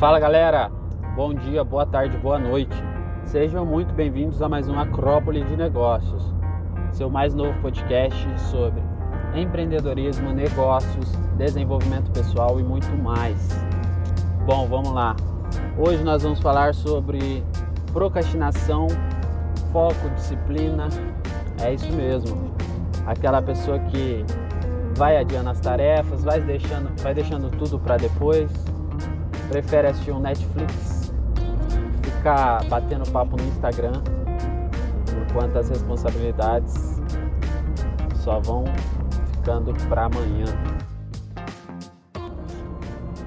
Fala galera, bom dia, boa tarde, boa noite. Sejam muito bem-vindos a mais um Acrópole de Negócios, seu mais novo podcast sobre empreendedorismo, negócios, desenvolvimento pessoal e muito mais. Bom, vamos lá. Hoje nós vamos falar sobre procrastinação, foco, disciplina. É isso mesmo. Aquela pessoa que vai adiando as tarefas, vai deixando, vai deixando tudo para depois prefere assistir um Netflix, ficar batendo papo no Instagram, enquanto as responsabilidades só vão ficando para amanhã.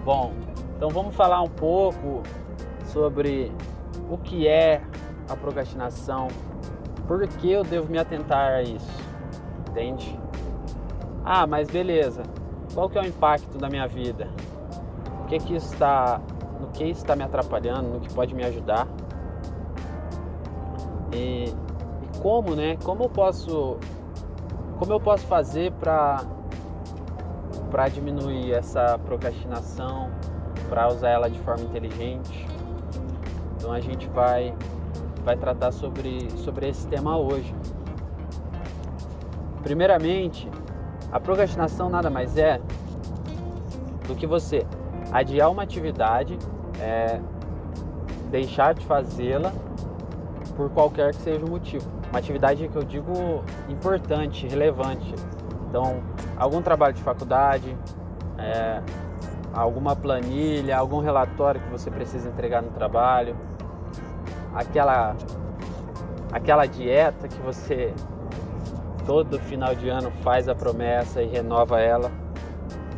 Bom, então vamos falar um pouco sobre o que é a procrastinação, por que eu devo me atentar a isso, entende? Ah, mas beleza, qual que é o impacto da minha vida? O que que está, no que está me atrapalhando, no que pode me ajudar. E, e como, né? Como eu posso, como eu posso fazer para para diminuir essa procrastinação, para usar ela de forma inteligente. Então a gente vai vai tratar sobre sobre esse tema hoje. Primeiramente, a procrastinação nada mais é do que você adiar uma atividade, é, deixar de fazê-la por qualquer que seja o motivo. Uma atividade que eu digo importante, relevante. Então, algum trabalho de faculdade, é, alguma planilha, algum relatório que você precisa entregar no trabalho, aquela aquela dieta que você todo final de ano faz a promessa e renova ela,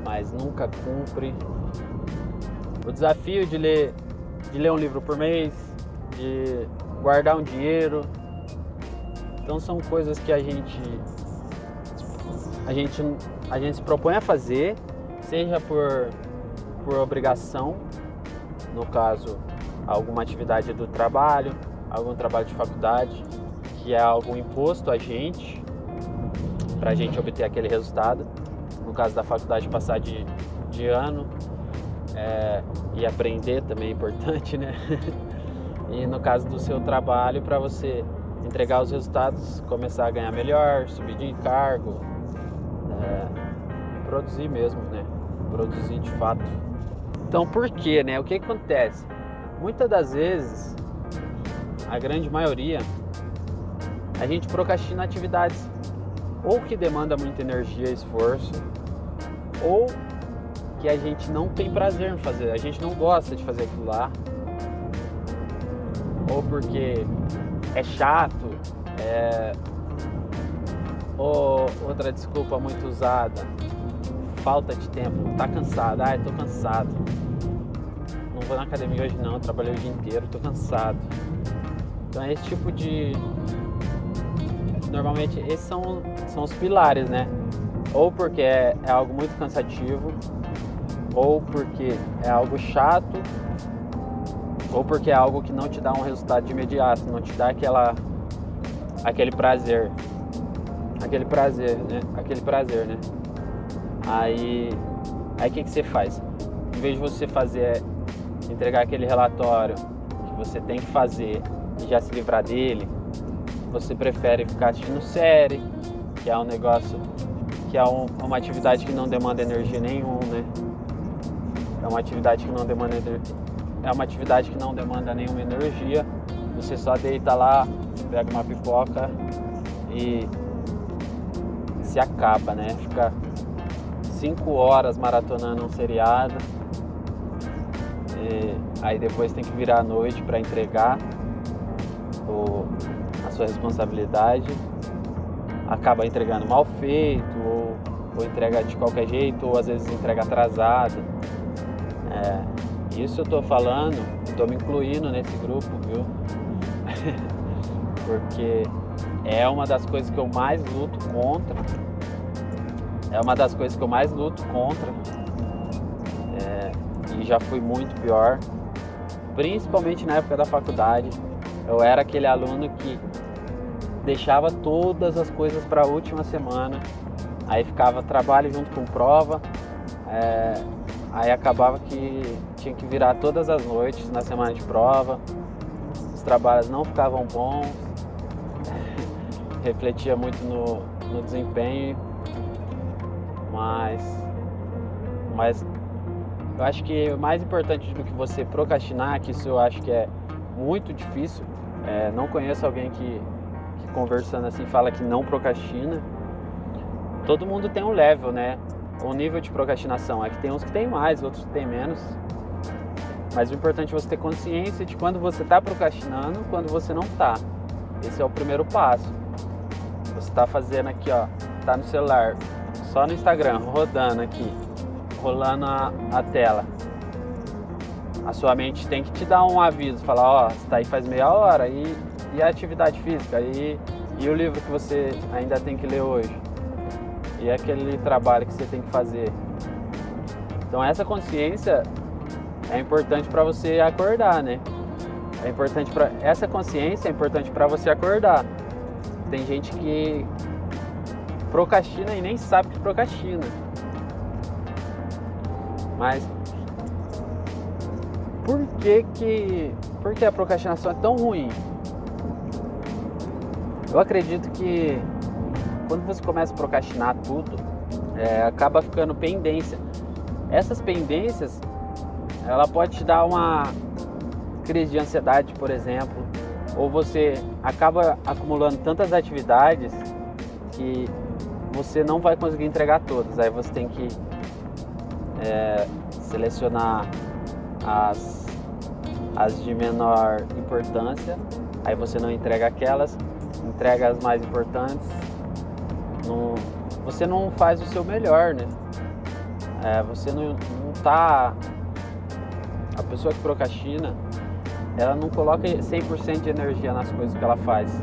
mas nunca cumpre o desafio de ler, de ler um livro por mês, de guardar um dinheiro. Então são coisas que a gente a gente a gente se propõe a fazer, seja por por obrigação, no caso alguma atividade do trabalho, algum trabalho de faculdade, que é algo imposto a gente para a gente obter aquele resultado. No caso da faculdade passar de, de ano, é, e aprender também é importante, né? e no caso do seu trabalho, para você entregar os resultados, começar a ganhar melhor, subir de cargo, é, produzir mesmo, né? Produzir de fato. Então, por quê, né? O que acontece? Muitas das vezes, a grande maioria, a gente procrastina atividades ou que demanda muita energia e esforço, ou que a gente não tem prazer em fazer, a gente não gosta de fazer aquilo lá, ou porque é chato, é... ou outra desculpa muito usada, falta de tempo, tá cansado, ai, tô cansado. Não vou na academia hoje não, trabalhei o dia inteiro, tô cansado. Então é esse tipo de. Normalmente esses são, são os pilares, né? Ou porque é, é algo muito cansativo, ou porque é algo chato, ou porque é algo que não te dá um resultado de imediato, não te dá aquela aquele prazer. Aquele prazer, né? Aquele prazer, né? Aí aí que, que você faz? Em vez de você fazer entregar aquele relatório que você tem que fazer e já se livrar dele, você prefere ficar assistindo série, que é um negócio que é um, uma atividade que não demanda energia nenhuma, né? É uma atividade que não demanda é uma atividade que não demanda nenhuma energia. Você só deita lá, pega uma pipoca e se acaba, né? Fica cinco horas maratonando um seriado. E aí depois tem que virar à noite para entregar o, a sua responsabilidade. Acaba entregando mal feito, ou, ou entrega de qualquer jeito, ou às vezes entrega atrasado. É, isso eu tô falando, tô me incluindo nesse grupo, viu? Porque é uma das coisas que eu mais luto contra. É uma das coisas que eu mais luto contra. É, e já fui muito pior. Principalmente na época da faculdade. Eu era aquele aluno que deixava todas as coisas para a última semana. Aí ficava trabalho junto com prova. É, Aí acabava que tinha que virar todas as noites na semana de prova. Os trabalhos não ficavam bons. Refletia muito no, no desempenho. Mas, mas eu acho que o mais importante do que você procrastinar, que isso eu acho que é muito difícil. É, não conheço alguém que, que conversando assim fala que não procrastina. Todo mundo tem um level, né? O nível de procrastinação. É que tem uns que tem mais, outros que tem menos. Mas o importante é você ter consciência de quando você está procrastinando, quando você não está. Esse é o primeiro passo. Você está fazendo aqui, ó, tá no celular, só no Instagram, rodando aqui, rolando a, a tela. A sua mente tem que te dar um aviso, falar, ó, você aí faz meia hora e, e a atividade física e, e o livro que você ainda tem que ler hoje e aquele trabalho que você tem que fazer. Então essa consciência é importante para você acordar, né? É importante para essa consciência é importante para você acordar. Tem gente que procrastina e nem sabe que procrastina. Mas por que que por que a procrastinação é tão ruim? Eu acredito que quando você começa a procrastinar tudo, é, acaba ficando pendência. Essas pendências, ela pode te dar uma crise de ansiedade, por exemplo, ou você acaba acumulando tantas atividades que você não vai conseguir entregar todas. Aí você tem que é, selecionar as, as de menor importância. Aí você não entrega aquelas, entrega as mais importantes não, você não faz o seu melhor, né? É, você não, não tá. A pessoa que procrastina, ela não coloca 100% de energia nas coisas que ela faz.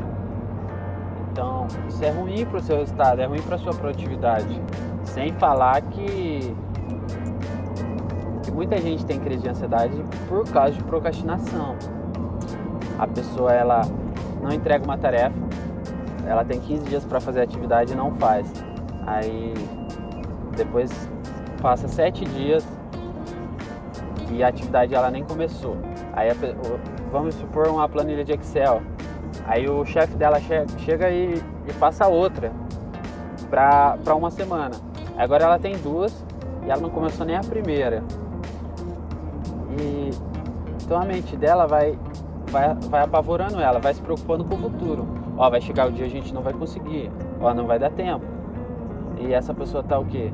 Então, isso é ruim para o seu resultado, é ruim para sua produtividade. Sem falar que, que muita gente tem crise de ansiedade por causa de procrastinação. A pessoa ela não entrega uma tarefa, ela tem 15 dias para fazer a atividade e não faz. Aí depois passa 7 dias e a atividade ela nem começou. Aí a, vamos supor uma planilha de Excel. Aí o chefe dela che chega e, e, passa outra para uma semana. Agora ela tem duas e ela não começou nem a primeira. E então a mente dela vai, vai, vai apavorando ela, vai se preocupando com o futuro. Ó, vai chegar o dia a gente não vai conseguir. Ó, não vai dar tempo. E essa pessoa tá o quê?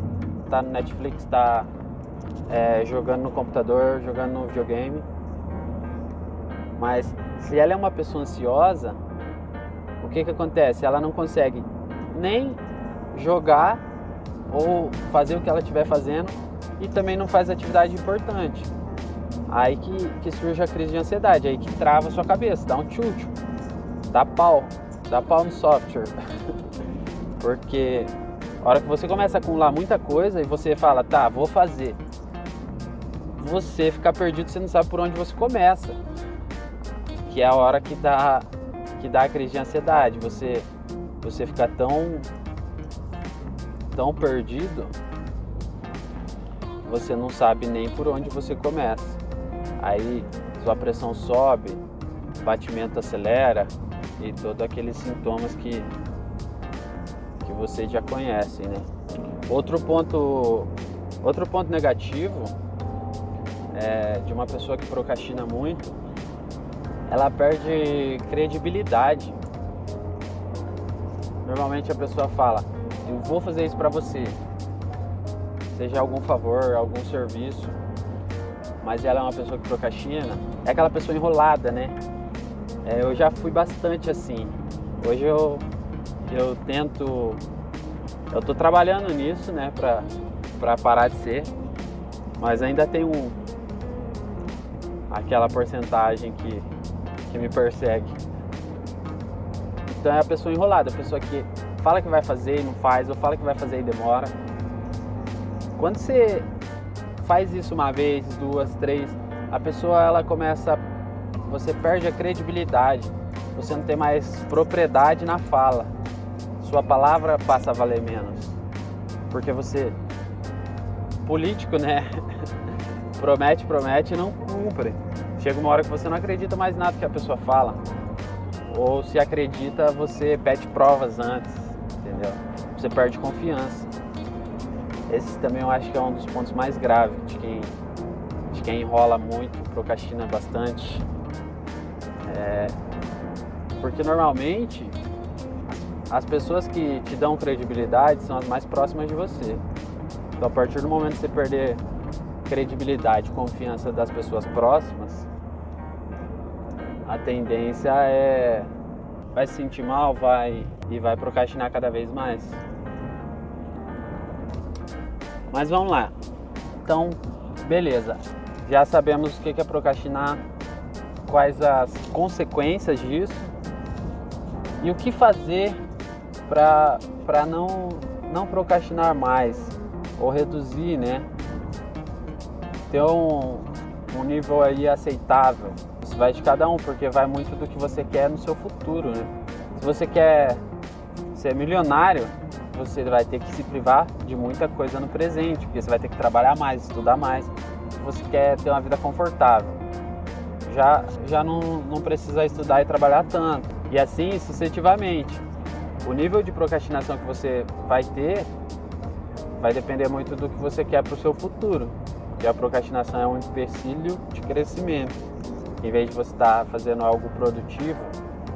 Tá no Netflix, tá é, jogando no computador, jogando no videogame. Mas se ela é uma pessoa ansiosa, o que que acontece? Ela não consegue nem jogar ou fazer o que ela estiver fazendo e também não faz atividade importante. Aí que, que surge a crise de ansiedade, aí que trava a sua cabeça, dá um chute, dá pau dá pau no software. Porque a hora que você começa a acumular muita coisa e você fala, tá, vou fazer. Você fica perdido, você não sabe por onde você começa. Que é a hora que dá, que dá a crise de ansiedade. Você, você fica tão, tão perdido, você não sabe nem por onde você começa. Aí sua pressão sobe, batimento acelera, e todos aqueles sintomas que, que você já conhece, né? Outro ponto, outro ponto negativo é, de uma pessoa que procrastina muito, ela perde credibilidade. Normalmente a pessoa fala, eu vou fazer isso para você, seja algum favor, algum serviço, mas ela é uma pessoa que procrastina, é aquela pessoa enrolada, né? É, eu já fui bastante assim. Hoje eu, eu tento. Eu tô trabalhando nisso, né, pra, pra parar de ser. Mas ainda tem um. aquela porcentagem que, que me persegue. Então é a pessoa enrolada, a pessoa que fala que vai fazer e não faz, ou fala que vai fazer e demora. Quando você faz isso uma vez, duas, três, a pessoa ela começa você perde a credibilidade, você não tem mais propriedade na fala, sua palavra passa a valer menos, porque você, político, né? promete, promete e não cumpre. Chega uma hora que você não acredita mais nada que a pessoa fala. Ou se acredita, você pede provas antes, entendeu? Você perde confiança. Esse também eu acho que é um dos pontos mais graves de quem, de quem enrola muito, procrastina bastante. É, porque normalmente as pessoas que te dão credibilidade são as mais próximas de você. Então, a partir do momento que você perder credibilidade, confiança das pessoas próximas, a tendência é vai se sentir mal, vai e vai procrastinar cada vez mais. Mas vamos lá. Então, beleza. Já sabemos o que é procrastinar, quais as consequências disso e o que fazer para não, não procrastinar mais ou reduzir, né? Ter um, um nível aí aceitável. Isso vai de cada um, porque vai muito do que você quer no seu futuro, né? Se você quer ser milionário, você vai ter que se privar de muita coisa no presente, porque você vai ter que trabalhar mais, estudar mais. Se você quer ter uma vida confortável, já, já não, não precisa estudar e trabalhar tanto. E assim sucessivamente o nível de procrastinação que você vai ter vai depender muito do que você quer para o seu futuro. Porque a procrastinação é um empecilho de crescimento. Em vez de você estar tá fazendo algo produtivo,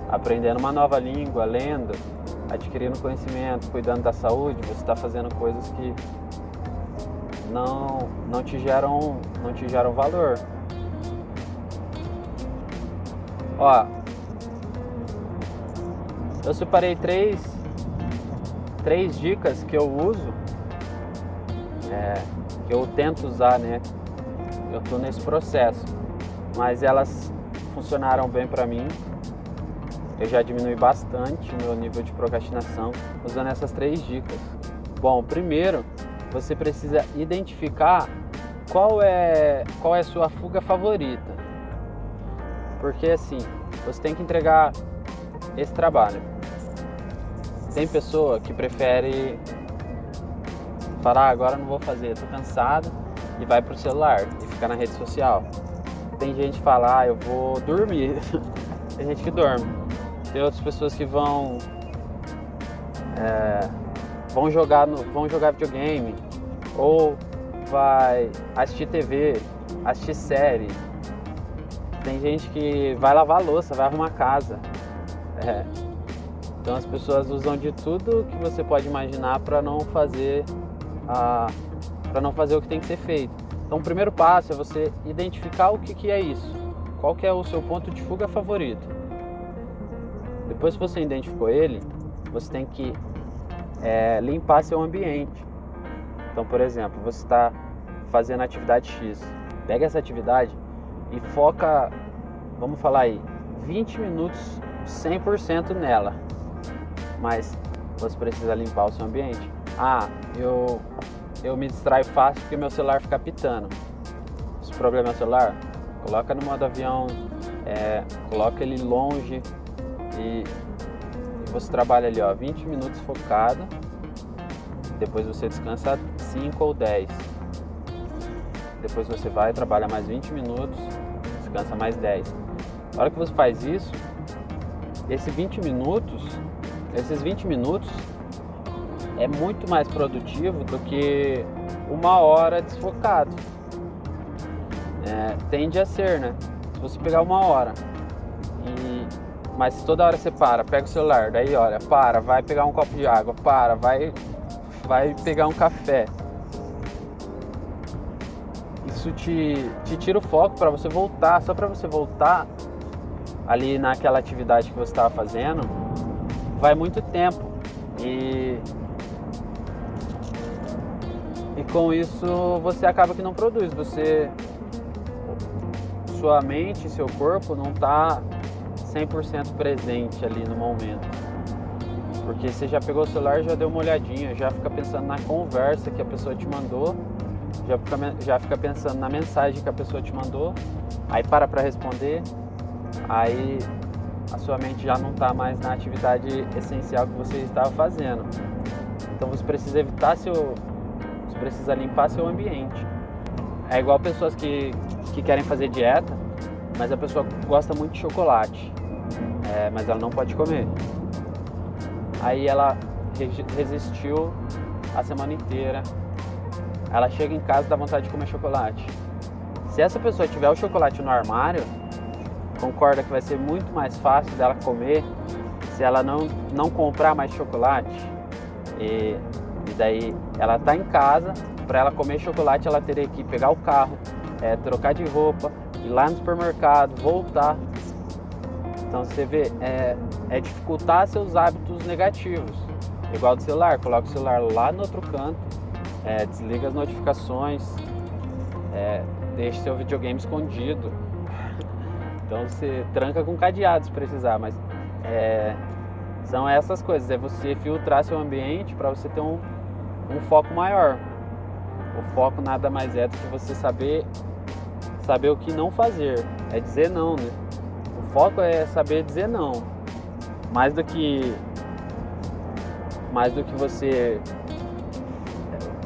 aprendendo uma nova língua, lendo, adquirindo conhecimento, cuidando da saúde, você está fazendo coisas que não, não, te geram, não te geram valor. Ó, eu separei três, três dicas que eu uso, é, que eu tento usar, né? Eu estou nesse processo, mas elas funcionaram bem para mim. Eu já diminui bastante o meu nível de procrastinação usando essas três dicas. Bom, primeiro, você precisa identificar qual é qual é a sua fuga favorita. Porque assim, você tem que entregar esse trabalho. Tem pessoa que prefere falar, ah, agora não vou fazer, tô cansado e vai pro celular e ficar na rede social. Tem gente que fala, ah, eu vou dormir. Tem gente que dorme. Tem outras pessoas que vão é, vão jogar no, vão jogar videogame ou vai assistir TV, assistir série. Tem gente que vai lavar louça, vai arrumar casa. É, então as pessoas usam de tudo que você pode imaginar para não fazer a para não fazer o que tem que ser feito. Então o primeiro passo é você identificar o que, que é isso. Qual que é o seu ponto de fuga favorito. Depois que você identificou ele, você tem que é, limpar seu ambiente. Então, por exemplo, você está fazendo atividade X. Pega essa atividade e foca, vamos falar aí, 20 minutos 100% nela mas você precisa limpar o seu ambiente. Ah, eu, eu me distraio fácil porque meu celular fica pitando. Se o problema é celular, coloca no modo avião, é, coloca ele longe e, e você trabalha ali ó, 20 minutos focado, depois você descansa 5 ou 10. Depois você vai, trabalha mais 20 minutos, descansa mais 10. Na hora que você faz isso, esse 20 minutos esses 20 minutos é muito mais produtivo do que uma hora desfocado. É, tende a ser, né? Se você pegar uma hora e mas toda hora você para, pega o celular, daí olha, para, vai pegar um copo de água, para, vai vai pegar um café. Isso te, te tira o foco para você voltar, só para você voltar ali naquela atividade que você estava fazendo vai muito tempo. E, e com isso você acaba que não produz. Você sua mente, seu corpo não está 100% presente ali no momento. Porque você já pegou o celular, já deu uma olhadinha, já fica pensando na conversa que a pessoa te mandou, já fica, já fica pensando na mensagem que a pessoa te mandou, aí para para responder, aí a sua mente já não está mais na atividade essencial que você estava fazendo. Então você precisa evitar seu. Você precisa limpar seu ambiente. é igual pessoas que, que querem fazer dieta, mas a pessoa gosta muito de chocolate, é, mas ela não pode comer. Aí ela resistiu a semana inteira. Ela chega em casa e dá vontade de comer chocolate. Se essa pessoa tiver o chocolate no armário, concorda que vai ser muito mais fácil dela comer se ela não, não comprar mais chocolate. E, e daí ela tá em casa, para ela comer chocolate ela teria que pegar o carro, é, trocar de roupa, ir lá no supermercado, voltar. Então você vê, é, é dificultar seus hábitos negativos. Igual do celular, coloca o celular lá no outro canto, é, desliga as notificações, é, deixa seu videogame escondido. Então você tranca com cadeado se precisar, mas é, são essas coisas, é você filtrar seu ambiente para você ter um, um foco maior. O foco nada mais é do que você saber saber o que não fazer, é dizer não, né? O foco é saber dizer não. Mais do que mais do que você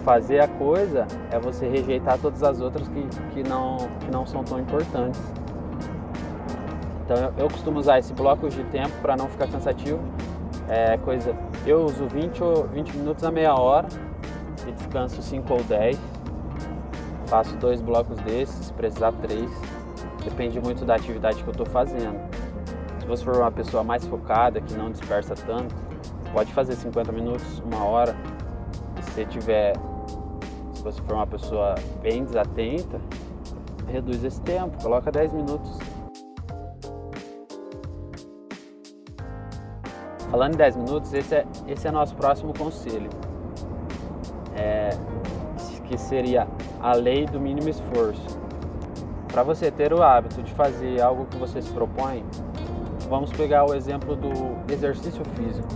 fazer a coisa, é você rejeitar todas as outras que, que, não, que não são tão importantes. Então eu, eu costumo usar esse bloco de tempo para não ficar cansativo. É coisa, eu uso 20, 20 minutos a meia hora e descanso 5 ou 10. Faço dois blocos desses, se precisar três. Depende muito da atividade que eu estou fazendo. Se você for uma pessoa mais focada, que não dispersa tanto, pode fazer 50 minutos, uma hora. Se você tiver, você for uma pessoa bem desatenta, reduz esse tempo, coloca 10 minutos. Falando em 10 minutos, esse é, esse é nosso próximo conselho. É, que seria a lei do mínimo esforço. Para você ter o hábito de fazer algo que você se propõe, vamos pegar o exemplo do exercício físico.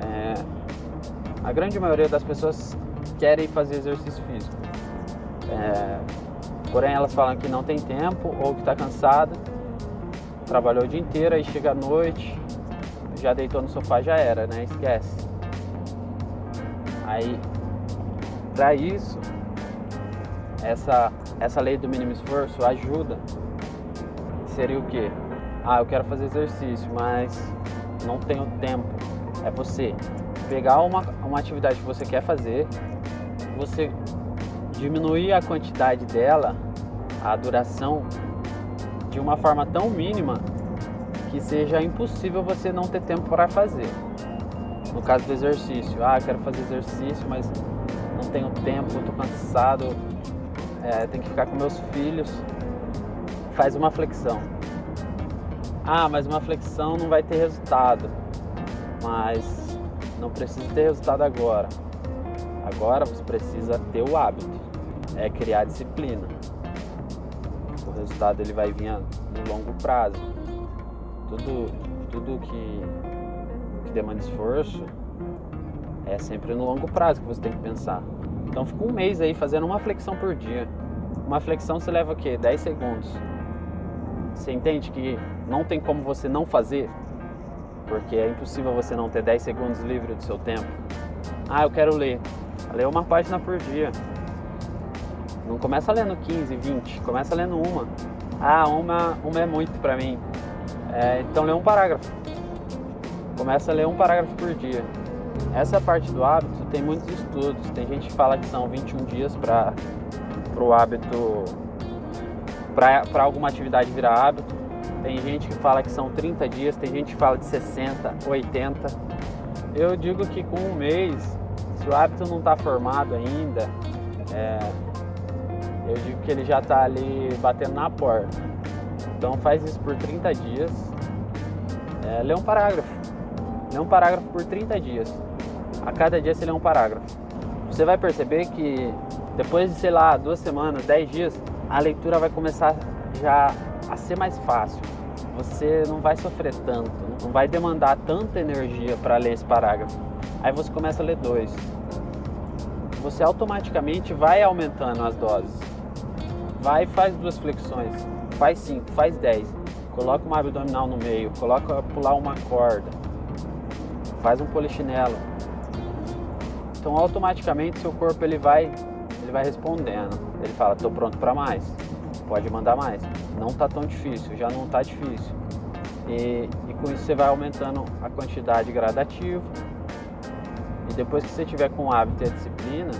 É, a grande maioria das pessoas querem fazer exercício físico, é, porém elas falam que não tem tempo ou que está cansada, trabalhou o dia inteiro e chega à noite, já deitou no sofá já era, né? Esquece. Aí, para isso, essa, essa lei do mínimo esforço ajuda. Seria o quê? Ah, eu quero fazer exercício, mas não tenho tempo. É você pegar uma, uma atividade que você quer fazer, você diminuir a quantidade dela, a duração, de uma forma tão mínima que seja impossível você não ter tempo para fazer. No caso do exercício, ah, quero fazer exercício, mas não tenho tempo, estou cansado, é, tenho que ficar com meus filhos. Faz uma flexão. Ah, mas uma flexão não vai ter resultado. Mas não precisa ter resultado agora. Agora você precisa ter o hábito, é criar disciplina. O resultado ele vai vir no longo prazo. Tudo, tudo que, que demanda esforço é sempre no longo prazo que você tem que pensar. Então fica um mês aí fazendo uma flexão por dia. Uma flexão você leva o quê? 10 segundos. Você entende que não tem como você não fazer? Porque é impossível você não ter 10 segundos livre do seu tempo. Ah, eu quero ler. Lê uma página por dia. Não começa lendo 15, 20, começa lendo uma. Ah, uma, uma é muito para mim. É, então lê um parágrafo. Começa a ler um parágrafo por dia. Essa parte do hábito tem muitos estudos. Tem gente que fala que são 21 dias para o hábito, para alguma atividade virar hábito. Tem gente que fala que são 30 dias, tem gente que fala de 60, 80. Eu digo que com um mês, se o hábito não está formado ainda, é, eu digo que ele já está ali batendo na porta. Então faz isso por 30 dias. É, lê um parágrafo. Lê um parágrafo por 30 dias. A cada dia você lê um parágrafo. Você vai perceber que depois de, sei lá, duas semanas, 10 dias, a leitura vai começar já a ser mais fácil. Você não vai sofrer tanto, não vai demandar tanta energia para ler esse parágrafo. Aí você começa a ler dois. Você automaticamente vai aumentando as doses. Vai faz duas flexões faz 5, faz 10. Coloca uma abdominal no meio, coloca pular uma corda, faz um polichinelo. Então automaticamente seu corpo ele vai, ele vai respondendo. Ele fala, estou pronto para mais, pode mandar mais. Não está tão difícil, já não está difícil. E, e com isso você vai aumentando a quantidade gradativa. Depois que você tiver com o hábito e a disciplina,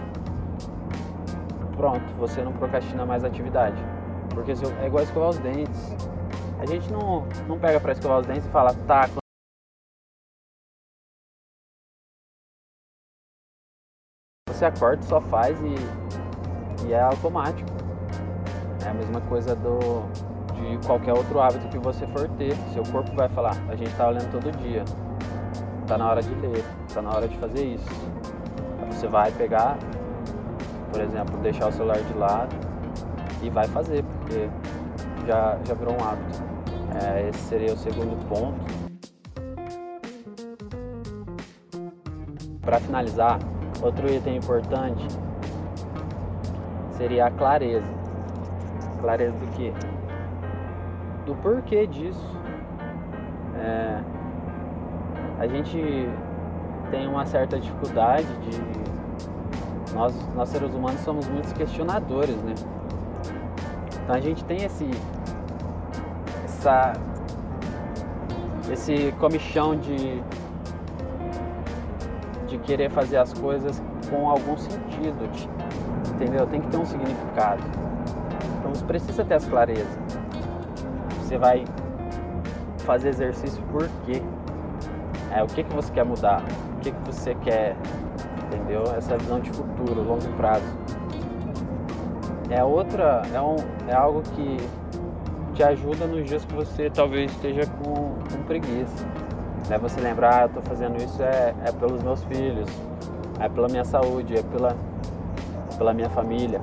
pronto, você não procrastina mais a atividade. Porque é igual escovar os dentes. A gente não, não pega para escovar os dentes e fala, tá, você acorda, só faz e, e é automático. É a mesma coisa do, de qualquer outro hábito que você for ter. Seu corpo vai falar, a gente está olhando todo dia. Tá na hora de ler, tá na hora de fazer isso. Você vai pegar, por exemplo, deixar o celular de lado e vai fazer, porque já, já virou um hábito. É, esse seria o segundo ponto. Para finalizar, Outro item importante seria a clareza. Clareza do que? Do porquê disso. É, a gente tem uma certa dificuldade de. Nós, nós seres humanos somos muitos questionadores, né? Então a gente tem esse. Essa, esse comichão de de querer fazer as coisas com algum sentido, de, entendeu? Tem que ter um significado. Então você precisa ter as clarezas. Você vai fazer exercício por quê? É, o que, que você quer mudar? O que, que você quer, entendeu? Essa visão de futuro, longo prazo. É outra, é, um, é algo que te ajuda nos dias que você talvez esteja com, com preguiça né? Você lembrar, ah, eu estou fazendo isso é, é pelos meus filhos, é pela minha saúde, é pela, pela minha família.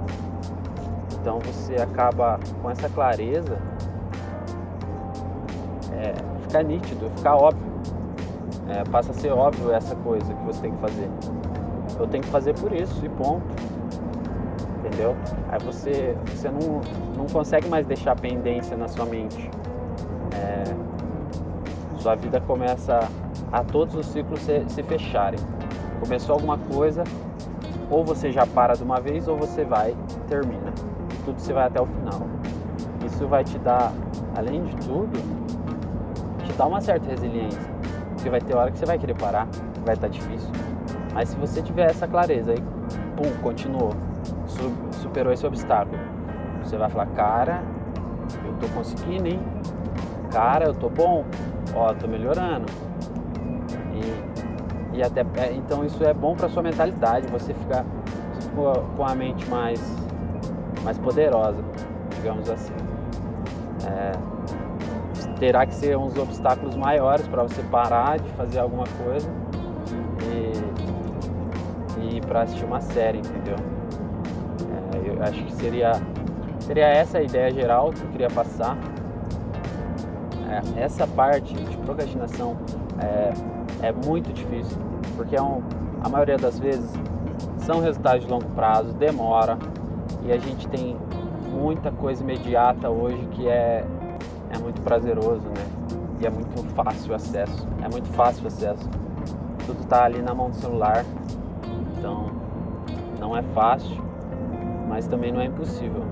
Então você acaba com essa clareza, é, fica nítido, fica óbvio. É, passa a ser óbvio essa coisa que você tem que fazer. Eu tenho que fazer por isso e ponto. Entendeu? Aí você, você não, não consegue mais deixar pendência na sua mente. É, sua vida começa a todos os ciclos se, se fecharem. Começou alguma coisa, ou você já para de uma vez, ou você vai e termina. Tudo você vai até o final. Isso vai te dar, além de tudo, te dar uma certa resiliência. Porque vai ter hora que você vai querer parar, vai estar difícil. Mas se você tiver essa clareza aí, pum, continuou, superou esse obstáculo, você vai falar, cara, eu tô conseguindo, hein? Cara, eu tô bom, ó, tô melhorando. E, e até é, então isso é bom para sua mentalidade, você fica com a mente mais mais poderosa, digamos assim. É, terá que ser uns obstáculos maiores para você parar de fazer alguma coisa e, e para assistir uma série, entendeu? É, eu acho que seria seria essa a ideia geral que eu queria passar. É, essa parte de procrastinação é, é muito difícil, porque é um, a maioria das vezes são resultados de longo prazo, demora e a gente tem muita coisa imediata hoje que é, é muito prazeroso, né? E é muito fácil o acesso. É muito fácil o acesso. Tudo está ali na mão do celular. Então não é fácil, mas também não é impossível.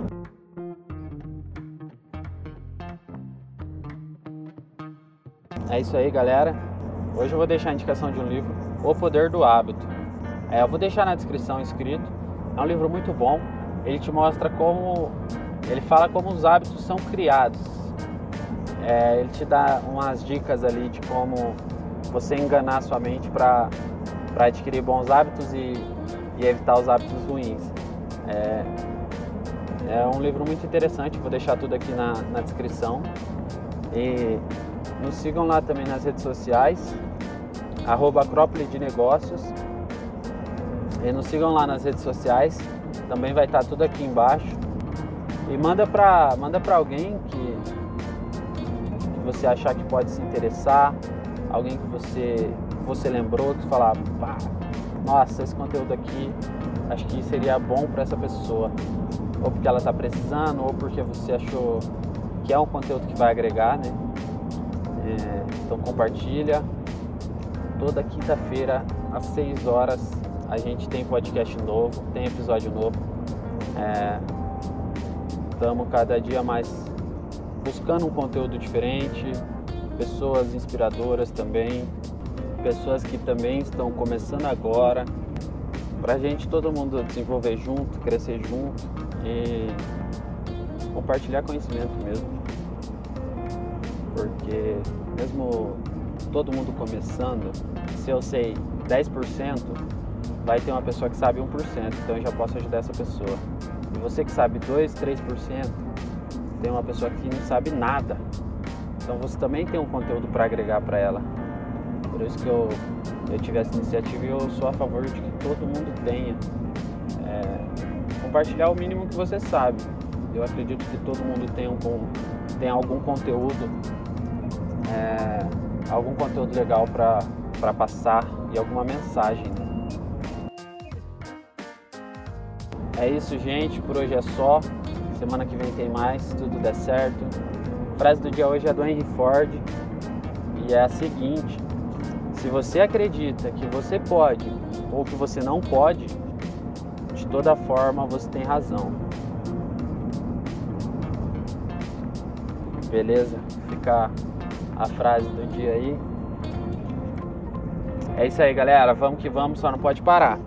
É isso aí, galera. Hoje eu vou deixar a indicação de um livro, O Poder do Hábito. É, eu vou deixar na descrição escrito. É um livro muito bom. Ele te mostra como. Ele fala como os hábitos são criados. É, ele te dá umas dicas ali de como você enganar sua mente para adquirir bons hábitos e, e, evitar os hábitos ruins. É, é um livro muito interessante, vou deixar tudo aqui na, na descrição. E nos sigam lá também nas redes sociais, arroba Acrópole de Negócios. E nos sigam lá nas redes sociais, também vai estar tudo aqui embaixo. E manda para manda alguém que, que você achar que pode se interessar, alguém que você, você lembrou, que falar, pá, nossa, esse conteúdo aqui acho que seria bom para essa pessoa. Ou porque ela está precisando, ou porque você achou que é um conteúdo que vai agregar, né? É, então compartilha. Toda quinta-feira às 6 horas a gente tem podcast novo, tem episódio novo. Estamos é, cada dia mais buscando um conteúdo diferente, pessoas inspiradoras também, pessoas que também estão começando agora, para a gente todo mundo desenvolver junto, crescer junto e compartilhar conhecimento mesmo. Porque mesmo todo mundo começando, se eu sei 10%, vai ter uma pessoa que sabe 1%, então eu já posso ajudar essa pessoa. E você que sabe 2, 3%, tem uma pessoa que não sabe nada. Então você também tem um conteúdo para agregar para ela. Por isso que eu, eu tive essa iniciativa e eu sou a favor de que todo mundo tenha. É, compartilhar o mínimo que você sabe. Eu acredito que todo mundo tem, um, tem algum conteúdo, é, algum conteúdo legal para passar e alguma mensagem. Né? É isso, gente. Por hoje é só. Semana que vem tem mais, se tudo der certo. A frase do dia hoje é do Henry Ford e é a seguinte: se você acredita que você pode ou que você não pode, de toda forma você tem razão. Beleza? Fica a frase do dia aí. É isso aí, galera. Vamos que vamos, só não pode parar.